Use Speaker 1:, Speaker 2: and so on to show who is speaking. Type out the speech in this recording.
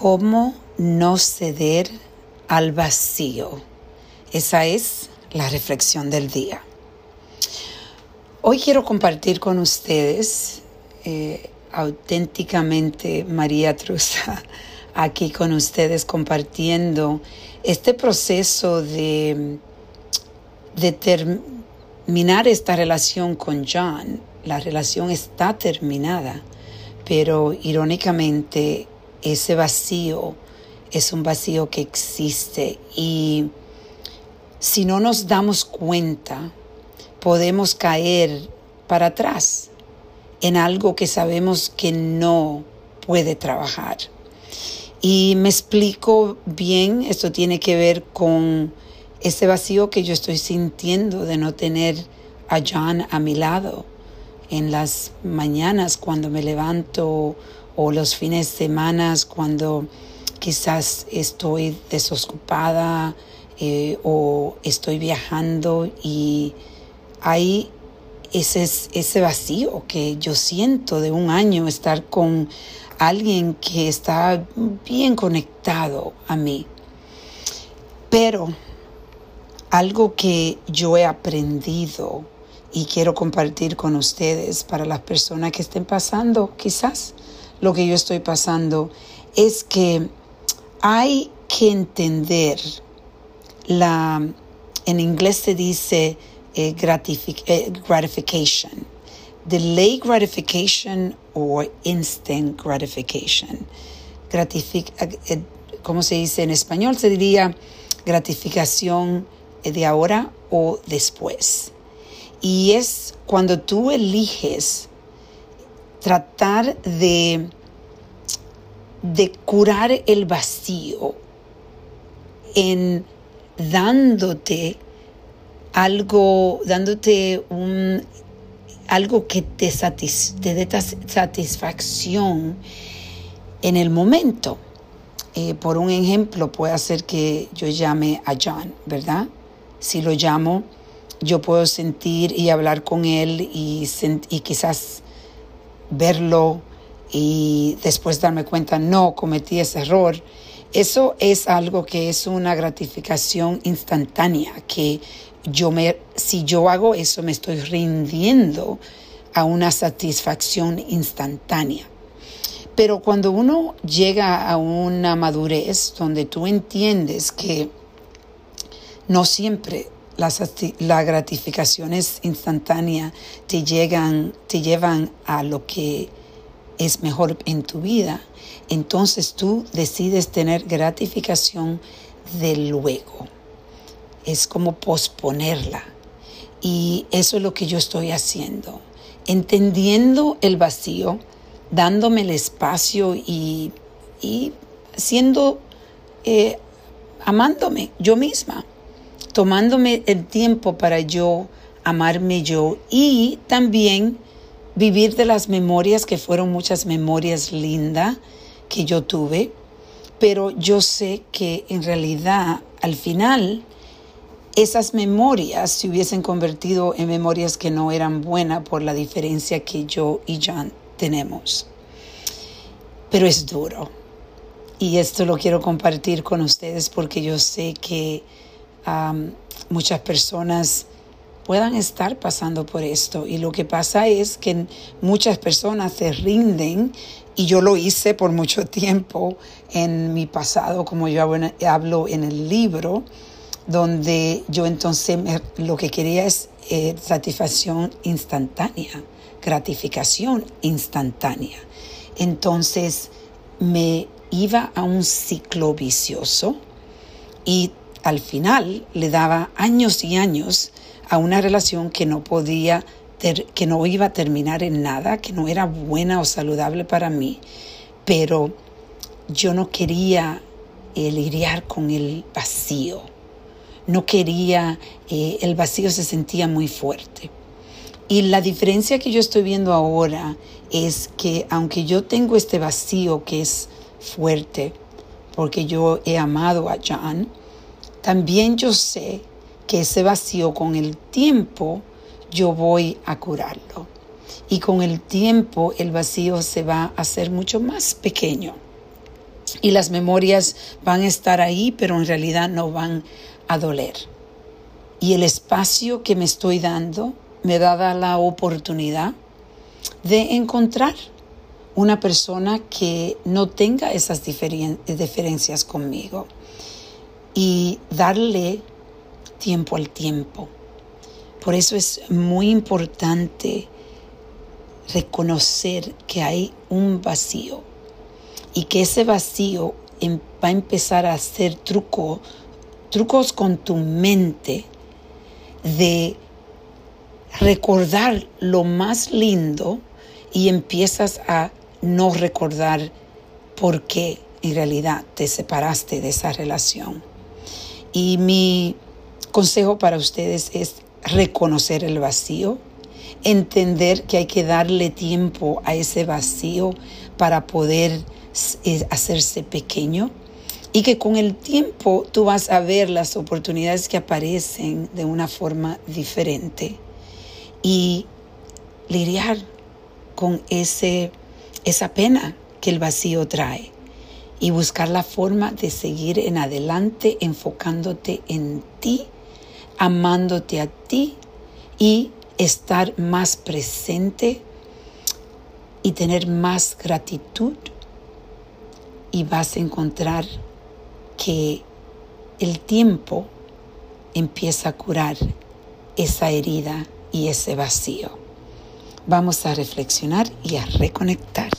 Speaker 1: ¿Cómo no ceder al vacío? Esa es la reflexión del día. Hoy quiero compartir con ustedes eh, auténticamente María Trusa, aquí con ustedes compartiendo este proceso de, de terminar esta relación con John. La relación está terminada, pero irónicamente ese vacío es un vacío que existe y si no nos damos cuenta, podemos caer para atrás en algo que sabemos que no puede trabajar. Y me explico bien, esto tiene que ver con ese vacío que yo estoy sintiendo de no tener a John a mi lado en las mañanas cuando me levanto o los fines de semana cuando quizás estoy desocupada eh, o estoy viajando y hay ese, ese vacío que yo siento de un año estar con alguien que está bien conectado a mí. Pero algo que yo he aprendido y quiero compartir con ustedes para las personas que estén pasando quizás lo que yo estoy pasando es que hay que entender la, en inglés se dice eh, eh, gratification, delay gratification or instant gratification. Gratific eh, ¿Cómo se dice en español? Se diría gratificación de ahora o después. Y es cuando tú eliges tratar de, de curar el vacío en dándote algo, dándote un, algo que te, te dé satisfacción en el momento. Eh, por un ejemplo, puede ser que yo llame a John, ¿verdad? Si lo llamo, yo puedo sentir y hablar con él y, y quizás verlo y después darme cuenta, no, cometí ese error. Eso es algo que es una gratificación instantánea, que yo me, si yo hago eso, me estoy rindiendo a una satisfacción instantánea. Pero cuando uno llega a una madurez donde tú entiendes que no siempre las, gratificaciones instantáneas te, llegan, te llevan a lo que es mejor en tu vida, entonces tú decides tener gratificación de luego. Es como posponerla. Y eso es lo que yo estoy haciendo. Entendiendo el vacío, dándome el espacio y, siendo, eh, amándome yo misma tomándome el tiempo para yo amarme yo y también vivir de las memorias que fueron muchas memorias lindas que yo tuve, pero yo sé que en realidad al final esas memorias se hubiesen convertido en memorias que no eran buenas por la diferencia que yo y John tenemos. Pero es duro. Y esto lo quiero compartir con ustedes porque yo sé que muchas personas puedan estar pasando por esto. Y lo que pasa es que muchas personas se rinden, y yo lo hice por mucho tiempo en mi pasado, como yo hablo en el libro, donde yo entonces lo que quería es eh, satisfacción instantánea, gratificación instantánea. Entonces me iba a un ciclo vicioso y al final le daba años y años a una relación que no podía, que no iba a terminar en nada, que no era buena o saludable para mí, pero yo no quería eh, lidiar con el vacío. No quería, eh, el vacío se sentía muy fuerte. Y la diferencia que yo estoy viendo ahora es que aunque yo tengo este vacío que es fuerte, porque yo he amado a John, también yo sé que ese vacío con el tiempo yo voy a curarlo. Y con el tiempo el vacío se va a hacer mucho más pequeño. y las memorias van a estar ahí, pero en realidad no van a doler. Y el espacio que me estoy dando me da la oportunidad de encontrar una persona que no tenga esas diferencias conmigo y darle tiempo al tiempo. Por eso es muy importante reconocer que hay un vacío y que ese vacío em, va a empezar a hacer truco, trucos con tu mente de recordar lo más lindo y empiezas a no recordar por qué en realidad te separaste de esa relación. Y mi consejo para ustedes es reconocer el vacío, entender que hay que darle tiempo a ese vacío para poder eh, hacerse pequeño y que con el tiempo tú vas a ver las oportunidades que aparecen de una forma diferente. Y lidiar con ese, esa pena que el vacío trae y buscar la forma de seguir en adelante enfocándote en ti, amándote a ti y estar más presente y tener más gratitud y vas a encontrar que el tiempo empieza a curar esa herida y ese vacío. Vamos a reflexionar y a reconectar.